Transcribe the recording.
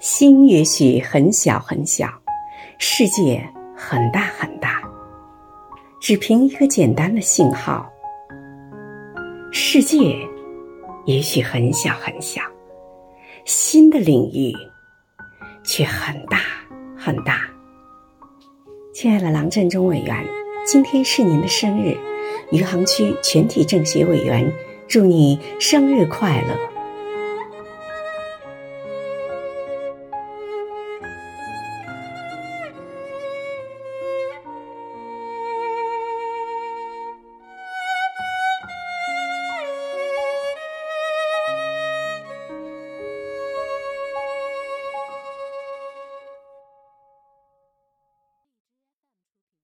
心也许很小很小，世界很大很大，只凭一个简单的信号。世界也许很小很小，新的领域却很大很大。亲爱的郎振中委员，今天是您的生日，余杭区全体政协委员，祝你生日快乐。